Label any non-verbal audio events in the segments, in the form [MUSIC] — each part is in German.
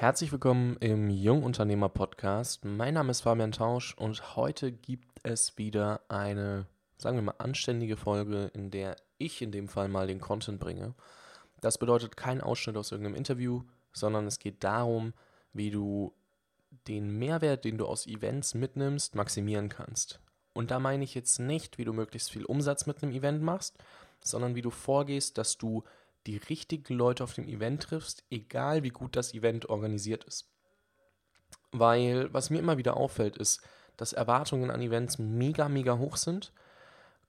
Herzlich willkommen im Jungunternehmer Podcast. Mein Name ist Fabian Tausch und heute gibt es wieder eine, sagen wir mal, anständige Folge, in der ich in dem Fall mal den Content bringe. Das bedeutet kein Ausschnitt aus irgendeinem Interview, sondern es geht darum, wie du den Mehrwert, den du aus Events mitnimmst, maximieren kannst. Und da meine ich jetzt nicht, wie du möglichst viel Umsatz mit einem Event machst, sondern wie du vorgehst, dass du die richtigen Leute auf dem Event triffst, egal wie gut das Event organisiert ist. Weil was mir immer wieder auffällt, ist, dass Erwartungen an Events mega, mega hoch sind.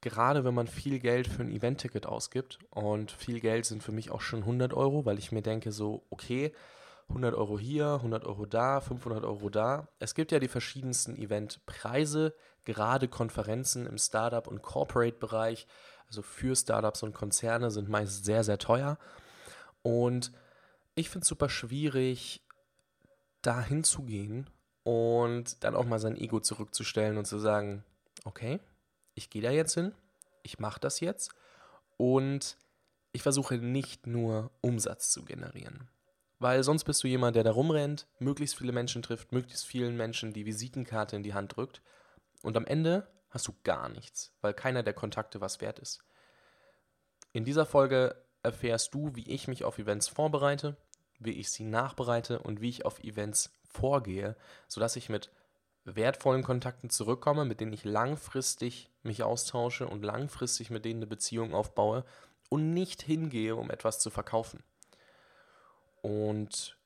Gerade wenn man viel Geld für ein Event-Ticket ausgibt. Und viel Geld sind für mich auch schon 100 Euro, weil ich mir denke, so, okay, 100 Euro hier, 100 Euro da, 500 Euro da. Es gibt ja die verschiedensten Eventpreise, gerade Konferenzen im Startup- und Corporate-Bereich also für Startups und Konzerne, sind meist sehr, sehr teuer. Und ich finde es super schwierig, da hinzugehen und dann auch mal sein Ego zurückzustellen und zu sagen, okay, ich gehe da jetzt hin, ich mache das jetzt und ich versuche nicht nur Umsatz zu generieren. Weil sonst bist du jemand, der da rumrennt, möglichst viele Menschen trifft, möglichst vielen Menschen die Visitenkarte in die Hand drückt und am Ende hast du gar nichts, weil keiner der Kontakte was wert ist. In dieser Folge erfährst du, wie ich mich auf Events vorbereite, wie ich sie nachbereite und wie ich auf Events vorgehe, sodass ich mit wertvollen Kontakten zurückkomme, mit denen ich langfristig mich austausche und langfristig mit denen eine Beziehung aufbaue und nicht hingehe, um etwas zu verkaufen. Und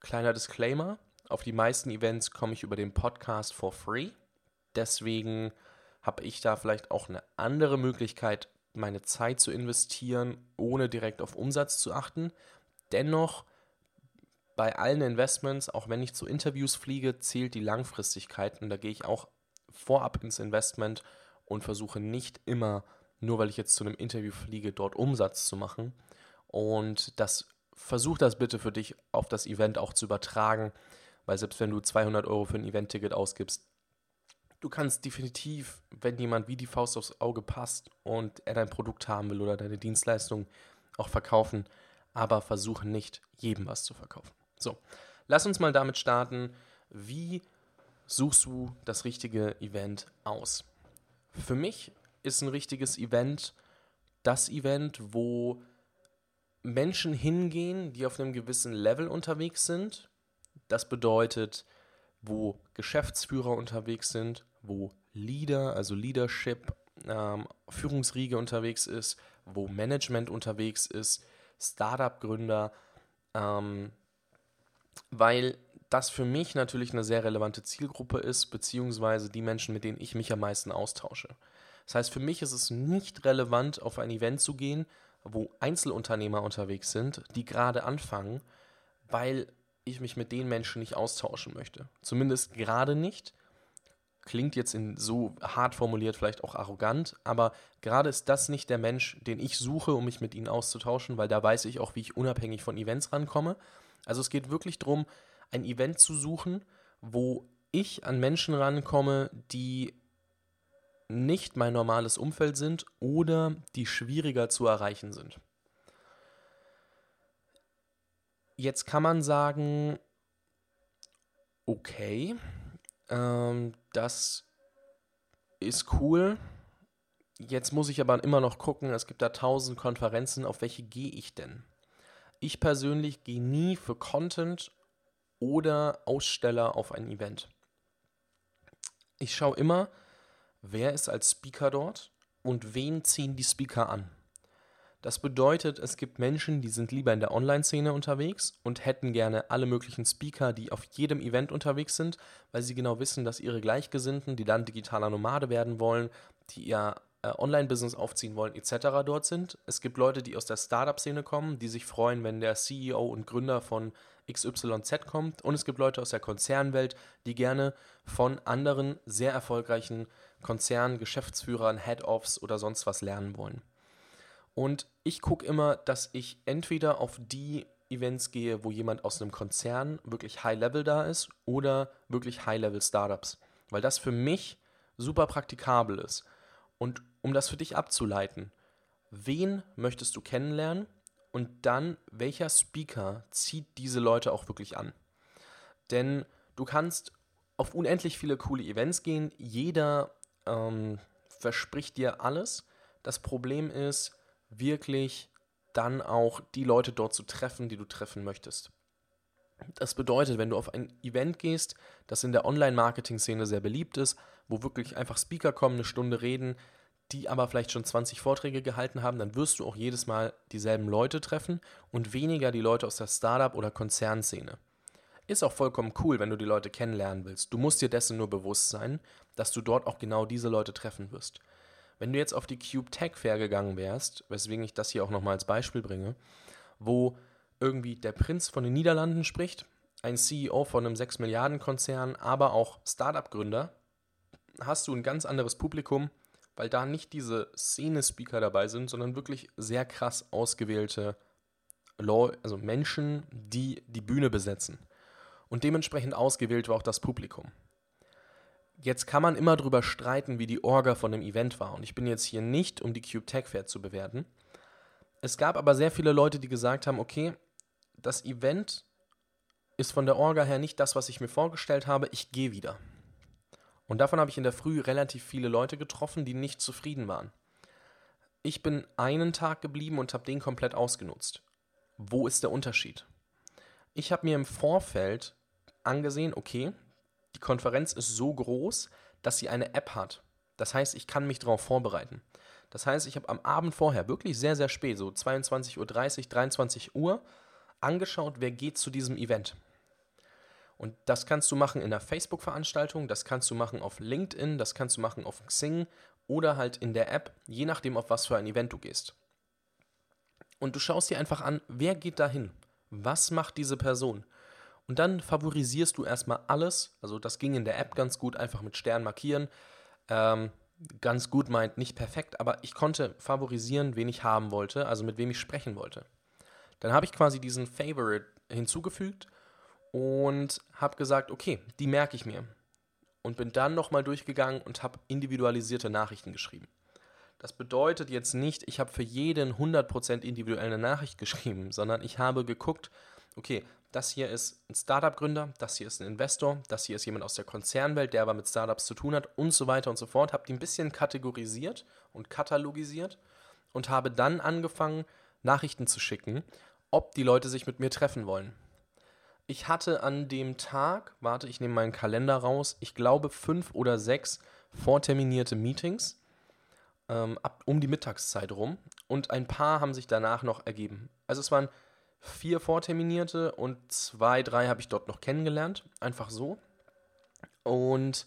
kleiner Disclaimer, auf die meisten Events komme ich über den Podcast for free. Deswegen habe ich da vielleicht auch eine andere Möglichkeit, meine Zeit zu investieren, ohne direkt auf Umsatz zu achten. Dennoch, bei allen Investments, auch wenn ich zu Interviews fliege, zählt die Langfristigkeit und da gehe ich auch vorab ins Investment und versuche nicht immer, nur weil ich jetzt zu einem Interview fliege, dort Umsatz zu machen. Und das versuch das bitte für dich auf das Event auch zu übertragen, weil selbst wenn du 200 Euro für ein Event-Ticket ausgibst, du kannst definitiv, wenn jemand wie die Faust aufs Auge passt und er dein Produkt haben will oder deine Dienstleistung auch verkaufen, aber versuche nicht, jedem was zu verkaufen. So, lass uns mal damit starten. Wie suchst du das richtige Event aus? Für mich ist ein richtiges Event das Event, wo Menschen hingehen, die auf einem gewissen Level unterwegs sind. Das bedeutet, wo Geschäftsführer unterwegs sind, wo Leader, also Leadership, ähm, Führungsriege unterwegs ist, wo Management unterwegs ist, Startup-Gründer, ähm, weil das für mich natürlich eine sehr relevante Zielgruppe ist, beziehungsweise die Menschen, mit denen ich mich am meisten austausche. Das heißt, für mich ist es nicht relevant, auf ein Event zu gehen, wo Einzelunternehmer unterwegs sind, die gerade anfangen, weil ich mich mit den Menschen nicht austauschen möchte. Zumindest gerade nicht. Klingt jetzt in so hart formuliert vielleicht auch arrogant, aber gerade ist das nicht der Mensch, den ich suche, um mich mit ihnen auszutauschen, weil da weiß ich auch, wie ich unabhängig von Events rankomme. Also es geht wirklich darum, ein Event zu suchen, wo ich an Menschen rankomme, die nicht mein normales Umfeld sind oder die schwieriger zu erreichen sind. Jetzt kann man sagen, okay, ähm, das ist cool. Jetzt muss ich aber immer noch gucken, es gibt da tausend Konferenzen, auf welche gehe ich denn? Ich persönlich gehe nie für Content oder Aussteller auf ein Event. Ich schaue immer, wer ist als Speaker dort und wen ziehen die Speaker an. Das bedeutet, es gibt Menschen, die sind lieber in der Online-Szene unterwegs und hätten gerne alle möglichen Speaker, die auf jedem Event unterwegs sind, weil sie genau wissen, dass ihre Gleichgesinnten, die dann digitaler Nomade werden wollen, die ihr äh, Online-Business aufziehen wollen, etc. dort sind. Es gibt Leute, die aus der Startup-Szene kommen, die sich freuen, wenn der CEO und Gründer von XYZ kommt. Und es gibt Leute aus der Konzernwelt, die gerne von anderen sehr erfolgreichen Konzernen, Geschäftsführern, Head-Offs oder sonst was lernen wollen. Und ich gucke immer, dass ich entweder auf die Events gehe, wo jemand aus einem Konzern wirklich High-Level da ist oder wirklich High-Level-Startups. Weil das für mich super praktikabel ist. Und um das für dich abzuleiten, wen möchtest du kennenlernen und dann welcher Speaker zieht diese Leute auch wirklich an? Denn du kannst auf unendlich viele coole Events gehen. Jeder ähm, verspricht dir alles. Das Problem ist wirklich dann auch die Leute dort zu treffen, die du treffen möchtest. Das bedeutet, wenn du auf ein Event gehst, das in der Online-Marketing-Szene sehr beliebt ist, wo wirklich einfach Speaker kommen, eine Stunde reden, die aber vielleicht schon 20 Vorträge gehalten haben, dann wirst du auch jedes Mal dieselben Leute treffen und weniger die Leute aus der Startup- oder Konzernszene. Ist auch vollkommen cool, wenn du die Leute kennenlernen willst. Du musst dir dessen nur bewusst sein, dass du dort auch genau diese Leute treffen wirst. Wenn du jetzt auf die Cube Tech Fair gegangen wärst, weswegen ich das hier auch nochmal als Beispiel bringe, wo irgendwie der Prinz von den Niederlanden spricht, ein CEO von einem 6 Milliarden Konzern, aber auch Startup-Gründer, hast du ein ganz anderes Publikum, weil da nicht diese Szene-Speaker dabei sind, sondern wirklich sehr krass ausgewählte Law also Menschen, die die Bühne besetzen. Und dementsprechend ausgewählt war auch das Publikum. Jetzt kann man immer drüber streiten, wie die Orga von dem Event war. Und ich bin jetzt hier nicht, um die Cube Tech Fair zu bewerten. Es gab aber sehr viele Leute, die gesagt haben, okay, das Event ist von der Orga her nicht das, was ich mir vorgestellt habe, ich gehe wieder. Und davon habe ich in der Früh relativ viele Leute getroffen, die nicht zufrieden waren. Ich bin einen Tag geblieben und habe den komplett ausgenutzt. Wo ist der Unterschied? Ich habe mir im Vorfeld angesehen, okay, die Konferenz ist so groß, dass sie eine App hat. Das heißt, ich kann mich darauf vorbereiten. Das heißt, ich habe am Abend vorher, wirklich sehr, sehr spät, so 22.30 Uhr, 23 Uhr, angeschaut, wer geht zu diesem Event. Und das kannst du machen in einer Facebook-Veranstaltung, das kannst du machen auf LinkedIn, das kannst du machen auf Xing oder halt in der App, je nachdem, auf was für ein Event du gehst. Und du schaust dir einfach an, wer geht dahin? Was macht diese Person? Und dann favorisierst du erstmal alles. Also das ging in der App ganz gut, einfach mit Stern markieren. Ähm, ganz gut meint nicht perfekt, aber ich konnte favorisieren, wen ich haben wollte, also mit wem ich sprechen wollte. Dann habe ich quasi diesen Favorite hinzugefügt und habe gesagt, okay, die merke ich mir. Und bin dann nochmal durchgegangen und habe individualisierte Nachrichten geschrieben. Das bedeutet jetzt nicht, ich habe für jeden 100% individuelle Nachricht [LAUGHS] geschrieben, sondern ich habe geguckt, okay, das hier ist ein Startup-Gründer, das hier ist ein Investor, das hier ist jemand aus der Konzernwelt, der aber mit Startups zu tun hat und so weiter und so fort. Habe die ein bisschen kategorisiert und katalogisiert und habe dann angefangen, Nachrichten zu schicken, ob die Leute sich mit mir treffen wollen. Ich hatte an dem Tag, warte, ich nehme meinen Kalender raus, ich glaube fünf oder sechs vorterminierte Meetings ähm, ab, um die Mittagszeit rum und ein paar haben sich danach noch ergeben. Also es waren vier vorterminierte und zwei, drei habe ich dort noch kennengelernt, einfach so. Und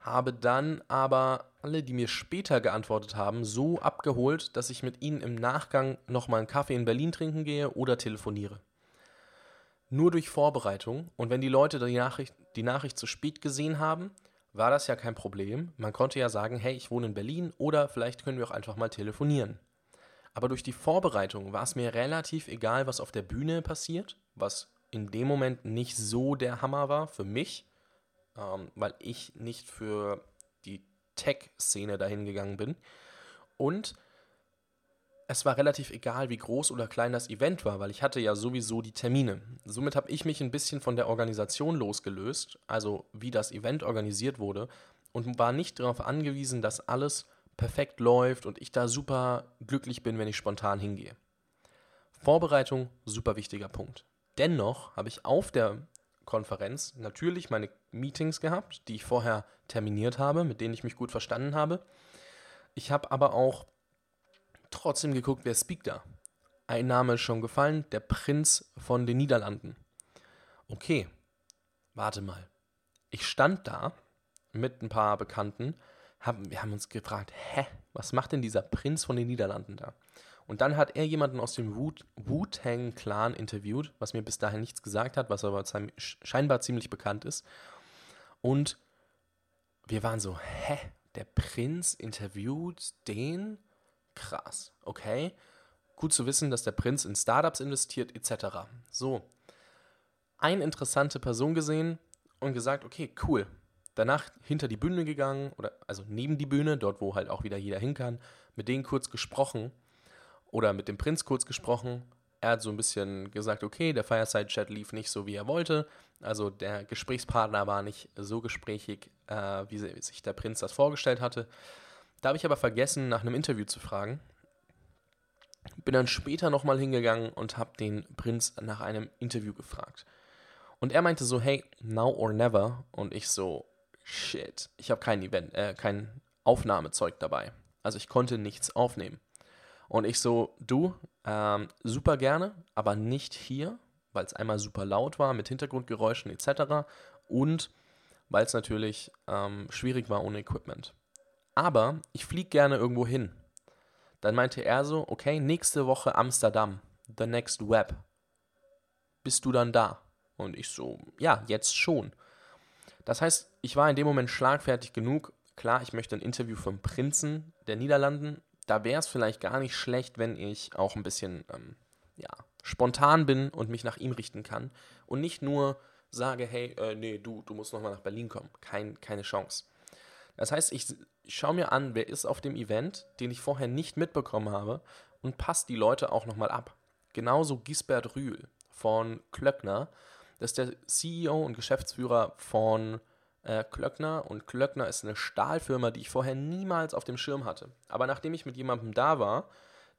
habe dann aber alle, die mir später geantwortet haben, so abgeholt, dass ich mit ihnen im Nachgang nochmal einen Kaffee in Berlin trinken gehe oder telefoniere. Nur durch Vorbereitung und wenn die Leute die Nachricht, die Nachricht zu spät gesehen haben, war das ja kein Problem. Man konnte ja sagen, hey, ich wohne in Berlin oder vielleicht können wir auch einfach mal telefonieren. Aber durch die Vorbereitung war es mir relativ egal, was auf der Bühne passiert, was in dem Moment nicht so der Hammer war für mich, ähm, weil ich nicht für die Tech-Szene dahin gegangen bin. Und es war relativ egal, wie groß oder klein das Event war, weil ich hatte ja sowieso die Termine. Somit habe ich mich ein bisschen von der Organisation losgelöst, also wie das Event organisiert wurde, und war nicht darauf angewiesen, dass alles perfekt läuft und ich da super glücklich bin, wenn ich spontan hingehe. Vorbereitung, super wichtiger Punkt. Dennoch habe ich auf der Konferenz natürlich meine Meetings gehabt, die ich vorher terminiert habe, mit denen ich mich gut verstanden habe. Ich habe aber auch trotzdem geguckt, wer speakt da. Ein Name ist schon gefallen, der Prinz von den Niederlanden. Okay, warte mal. Ich stand da mit ein paar Bekannten haben, wir haben uns gefragt, hä, was macht denn dieser Prinz von den Niederlanden da? Und dann hat er jemanden aus dem Wu-Tang-Clan interviewt, was mir bis dahin nichts gesagt hat, was aber scheinbar ziemlich bekannt ist. Und wir waren so, hä, der Prinz interviewt den? Krass, okay. Gut zu wissen, dass der Prinz in Startups investiert, etc. So, eine interessante Person gesehen und gesagt, okay, cool, danach hinter die Bühne gegangen, oder also neben die Bühne, dort wo halt auch wieder jeder hin kann, mit denen kurz gesprochen oder mit dem Prinz kurz gesprochen, er hat so ein bisschen gesagt, okay, der Fireside-Chat lief nicht so, wie er wollte. Also der Gesprächspartner war nicht so gesprächig, äh, wie sich der Prinz das vorgestellt hatte. Da habe ich aber vergessen, nach einem Interview zu fragen. Bin dann später nochmal hingegangen und habe den Prinz nach einem Interview gefragt. Und er meinte so, hey, now or never. Und ich so, shit, ich habe kein Event, äh, kein Aufnahmezeug dabei. Also ich konnte nichts aufnehmen. Und ich so, du, ähm, super gerne, aber nicht hier, weil es einmal super laut war mit Hintergrundgeräuschen etc. Und weil es natürlich ähm, schwierig war ohne Equipment. Aber ich fliege gerne irgendwo hin. Dann meinte er so, okay, nächste Woche Amsterdam, the next web. Bist du dann da? Und ich so, ja, jetzt schon. Das heißt, ich war in dem Moment schlagfertig genug. Klar, ich möchte ein Interview vom Prinzen der Niederlanden. Da wäre es vielleicht gar nicht schlecht, wenn ich auch ein bisschen ähm, ja, spontan bin und mich nach ihm richten kann. Und nicht nur sage, hey, äh, nee, du, du musst nochmal nach Berlin kommen. Kein, keine Chance. Das heißt, ich, ich schaue mir an, wer ist auf dem Event, den ich vorher nicht mitbekommen habe und passe die Leute auch nochmal ab. Genauso Gisbert Rühl von Klöckner. Das ist der CEO und Geschäftsführer von äh, Klöckner und Klöckner ist eine Stahlfirma, die ich vorher niemals auf dem Schirm hatte. Aber nachdem ich mit jemandem da war,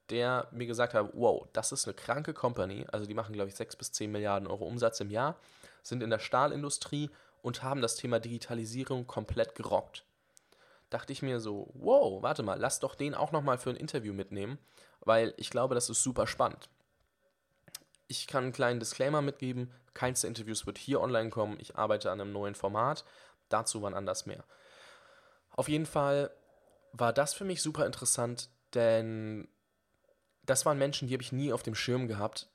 der mir gesagt hat, wow, das ist eine kranke Company, also die machen, glaube ich, 6 bis 10 Milliarden Euro Umsatz im Jahr, sind in der Stahlindustrie und haben das Thema Digitalisierung komplett gerockt. Dachte ich mir so, wow, warte mal, lass doch den auch nochmal für ein Interview mitnehmen, weil ich glaube, das ist super spannend. Ich kann einen kleinen Disclaimer mitgeben, keins der Interviews wird hier online kommen, ich arbeite an einem neuen Format, dazu wann anders mehr. Auf jeden Fall war das für mich super interessant, denn das waren Menschen, die habe ich nie auf dem Schirm gehabt.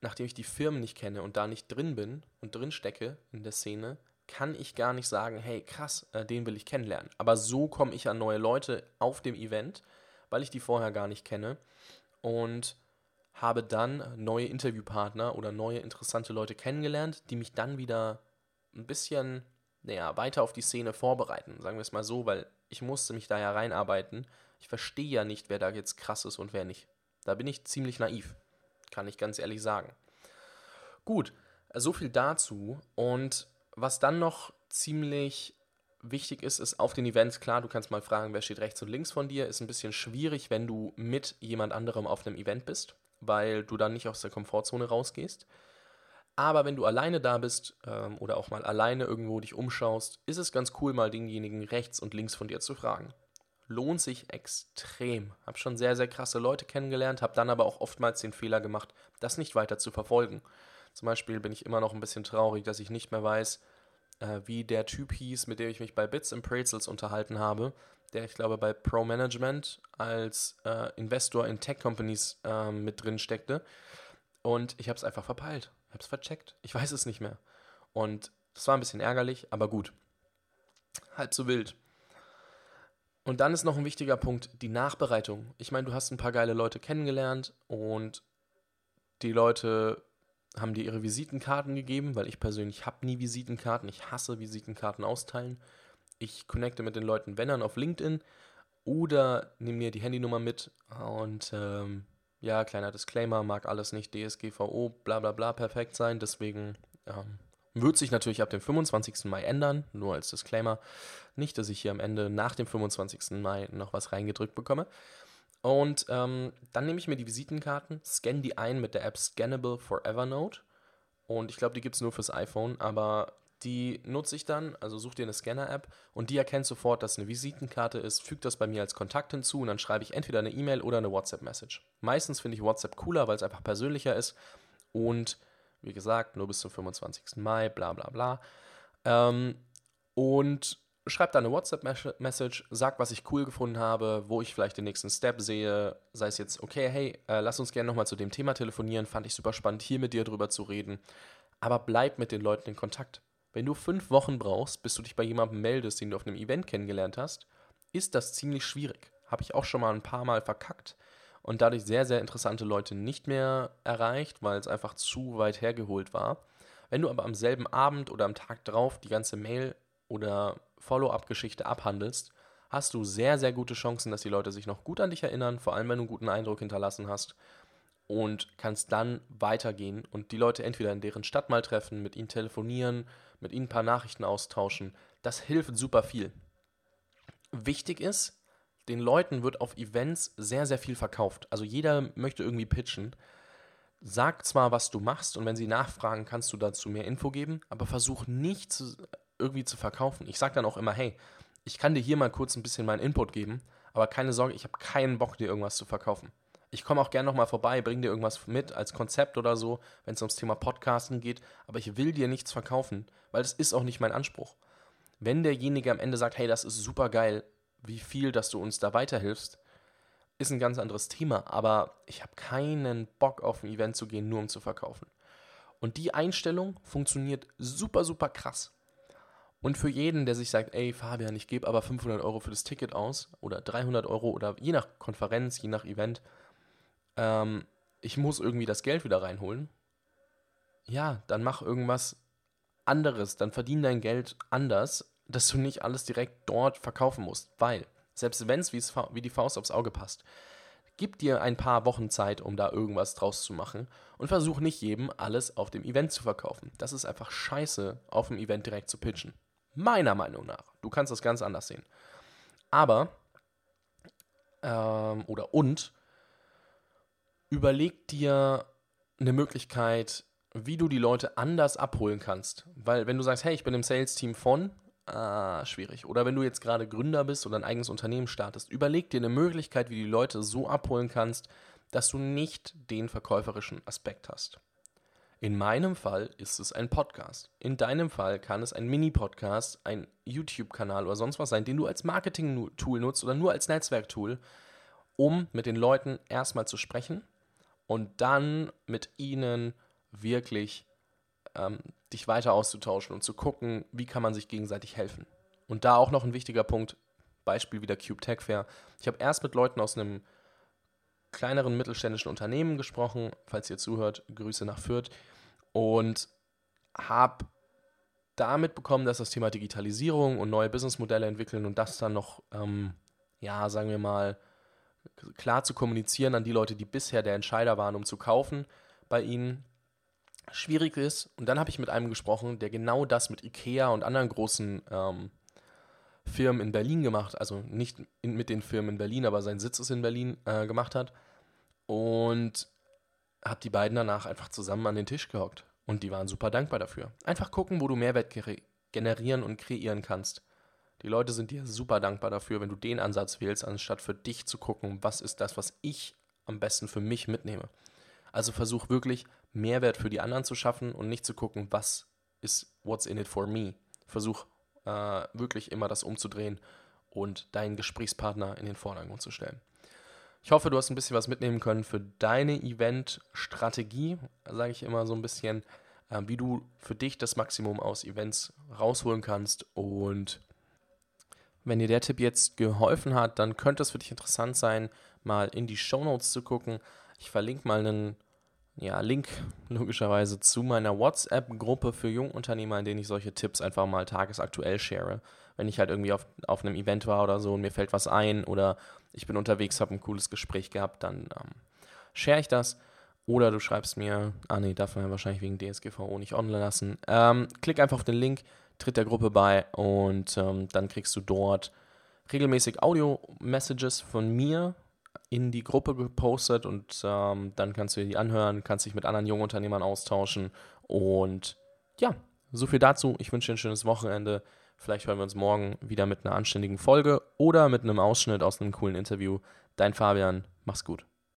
Nachdem ich die Firmen nicht kenne und da nicht drin bin und drin stecke in der Szene, kann ich gar nicht sagen, hey, krass, äh, den will ich kennenlernen. Aber so komme ich an neue Leute auf dem Event, weil ich die vorher gar nicht kenne und habe dann neue Interviewpartner oder neue interessante Leute kennengelernt, die mich dann wieder ein bisschen naja, weiter auf die Szene vorbereiten, sagen wir es mal so, weil ich musste mich da ja reinarbeiten. Ich verstehe ja nicht, wer da jetzt krass ist und wer nicht. Da bin ich ziemlich naiv, kann ich ganz ehrlich sagen. Gut, so viel dazu. Und was dann noch ziemlich wichtig ist, ist auf den Events, klar, du kannst mal fragen, wer steht rechts und links von dir, ist ein bisschen schwierig, wenn du mit jemand anderem auf einem Event bist, weil du dann nicht aus der Komfortzone rausgehst. Aber wenn du alleine da bist ähm, oder auch mal alleine irgendwo dich umschaust, ist es ganz cool, mal denjenigen rechts und links von dir zu fragen lohnt sich extrem. Habe schon sehr, sehr krasse Leute kennengelernt, habe dann aber auch oftmals den Fehler gemacht, das nicht weiter zu verfolgen. Zum Beispiel bin ich immer noch ein bisschen traurig, dass ich nicht mehr weiß, äh, wie der Typ hieß, mit dem ich mich bei Bits and Pretzels unterhalten habe, der ich glaube bei Pro Management als äh, Investor in Tech Companies äh, mit drin steckte. Und ich habe es einfach verpeilt. Ich habe es vercheckt. Ich weiß es nicht mehr. Und das war ein bisschen ärgerlich, aber gut. Halb so wild. Und dann ist noch ein wichtiger Punkt, die Nachbereitung. Ich meine, du hast ein paar geile Leute kennengelernt und die Leute haben dir ihre Visitenkarten gegeben, weil ich persönlich habe nie Visitenkarten. Ich hasse Visitenkarten austeilen. Ich connecte mit den Leuten, wenn dann auf LinkedIn oder nehme mir die Handynummer mit und ähm, ja, kleiner Disclaimer, mag alles nicht DSGVO, bla bla bla perfekt sein, deswegen ähm, wird sich natürlich ab dem 25. Mai ändern, nur als Disclaimer. Nicht, dass ich hier am Ende nach dem 25. Mai noch was reingedrückt bekomme. Und ähm, dann nehme ich mir die Visitenkarten, scanne die ein mit der App Scannable for Evernote. Und ich glaube, die gibt es nur fürs iPhone, aber die nutze ich dann, also such dir eine Scanner-App und die erkennt sofort, dass es eine Visitenkarte ist, fügt das bei mir als Kontakt hinzu und dann schreibe ich entweder eine E-Mail oder eine WhatsApp-Message. Meistens finde ich WhatsApp cooler, weil es einfach persönlicher ist und wie gesagt, nur bis zum 25. Mai, bla bla bla. Ähm, und schreibt da eine WhatsApp-Message, sagt, was ich cool gefunden habe, wo ich vielleicht den nächsten Step sehe. Sei es jetzt, okay, hey, äh, lass uns gerne nochmal zu dem Thema telefonieren. Fand ich super spannend, hier mit dir drüber zu reden. Aber bleib mit den Leuten in Kontakt. Wenn du fünf Wochen brauchst, bis du dich bei jemandem meldest, den du auf einem Event kennengelernt hast, ist das ziemlich schwierig. Habe ich auch schon mal ein paar Mal verkackt und dadurch sehr, sehr interessante Leute nicht mehr erreicht, weil es einfach zu weit hergeholt war. Wenn du aber am selben Abend oder am Tag drauf die ganze Mail oder Follow-up-Geschichte abhandelst, hast du sehr, sehr gute Chancen, dass die Leute sich noch gut an dich erinnern, vor allem wenn du einen guten Eindruck hinterlassen hast. Und kannst dann weitergehen und die Leute entweder in deren Stadt mal treffen, mit ihnen telefonieren, mit ihnen ein paar Nachrichten austauschen. Das hilft super viel. Wichtig ist, den Leuten wird auf Events sehr, sehr viel verkauft. Also jeder möchte irgendwie pitchen. Sag zwar, was du machst und wenn sie nachfragen, kannst du dazu mehr Info geben, aber versuch nicht zu, irgendwie zu verkaufen. Ich sage dann auch immer, hey, ich kann dir hier mal kurz ein bisschen meinen Input geben, aber keine Sorge, ich habe keinen Bock, dir irgendwas zu verkaufen. Ich komme auch gerne nochmal vorbei, bring dir irgendwas mit als Konzept oder so, wenn es ums Thema Podcasten geht, aber ich will dir nichts verkaufen, weil das ist auch nicht mein Anspruch. Wenn derjenige am Ende sagt, hey, das ist super geil, wie viel, dass du uns da weiterhilfst, ist ein ganz anderes Thema. Aber ich habe keinen Bock auf ein Event zu gehen, nur um zu verkaufen. Und die Einstellung funktioniert super, super krass. Und für jeden, der sich sagt, ey Fabian, ich gebe aber 500 Euro für das Ticket aus oder 300 Euro oder je nach Konferenz, je nach Event, ähm, ich muss irgendwie das Geld wieder reinholen. Ja, dann mach irgendwas anderes, dann verdien dein Geld anders dass du nicht alles direkt dort verkaufen musst, weil selbst wenn es wie die Faust aufs Auge passt, gib dir ein paar Wochen Zeit, um da irgendwas draus zu machen und versuch nicht jedem alles auf dem Event zu verkaufen. Das ist einfach scheiße, auf dem Event direkt zu pitchen. Meiner Meinung nach. Du kannst das ganz anders sehen. Aber, ähm, oder und, überleg dir eine Möglichkeit, wie du die Leute anders abholen kannst. Weil wenn du sagst, hey, ich bin im Sales-Team von ah, schwierig. Oder wenn du jetzt gerade Gründer bist oder ein eigenes Unternehmen startest, überleg dir eine Möglichkeit, wie du die Leute so abholen kannst, dass du nicht den verkäuferischen Aspekt hast. In meinem Fall ist es ein Podcast. In deinem Fall kann es ein Mini-Podcast, ein YouTube-Kanal oder sonst was sein, den du als Marketing-Tool nutzt oder nur als Netzwerktool, um mit den Leuten erstmal zu sprechen und dann mit ihnen wirklich ähm, dich weiter auszutauschen und zu gucken, wie kann man sich gegenseitig helfen. Und da auch noch ein wichtiger Punkt, Beispiel wie der Cube Tech Fair. Ich habe erst mit Leuten aus einem kleineren mittelständischen Unternehmen gesprochen, falls ihr zuhört, Grüße nach Fürth, und habe damit bekommen, dass das Thema Digitalisierung und neue Businessmodelle entwickeln und das dann noch, ähm, ja, sagen wir mal, klar zu kommunizieren an die Leute, die bisher der Entscheider waren, um zu kaufen bei ihnen, schwierig ist. Und dann habe ich mit einem gesprochen, der genau das mit IKEA und anderen großen ähm, Firmen in Berlin gemacht, also nicht in, mit den Firmen in Berlin, aber sein Sitz ist in Berlin äh, gemacht hat. Und habe die beiden danach einfach zusammen an den Tisch gehockt. Und die waren super dankbar dafür. Einfach gucken, wo du Mehrwert generieren und kreieren kannst. Die Leute sind dir super dankbar dafür, wenn du den Ansatz wählst, anstatt für dich zu gucken, was ist das, was ich am besten für mich mitnehme. Also versuch wirklich Mehrwert für die anderen zu schaffen und nicht zu gucken, was ist what's in it for me. Versuch äh, wirklich immer das umzudrehen und deinen Gesprächspartner in den Vordergrund zu stellen. Ich hoffe, du hast ein bisschen was mitnehmen können für deine Event-Strategie, sage ich immer so ein bisschen, äh, wie du für dich das Maximum aus Events rausholen kannst. Und wenn dir der Tipp jetzt geholfen hat, dann könnte es für dich interessant sein, mal in die Show Notes zu gucken. Ich verlinke mal einen ja, Link logischerweise zu meiner WhatsApp-Gruppe für Jungunternehmer, in denen ich solche Tipps einfach mal tagesaktuell share. Wenn ich halt irgendwie auf, auf einem Event war oder so und mir fällt was ein oder ich bin unterwegs, habe ein cooles Gespräch gehabt, dann ähm, share ich das. Oder du schreibst mir, ah nee, darf man ja wahrscheinlich wegen DSGVO nicht online lassen. Ähm, klick einfach auf den Link, tritt der Gruppe bei und ähm, dann kriegst du dort regelmäßig Audio-Messages von mir in die Gruppe gepostet und ähm, dann kannst du dir die anhören, kannst dich mit anderen jungen Unternehmern austauschen und ja, so viel dazu. Ich wünsche dir ein schönes Wochenende. Vielleicht hören wir uns morgen wieder mit einer anständigen Folge oder mit einem Ausschnitt aus einem coolen Interview. Dein Fabian, mach's gut.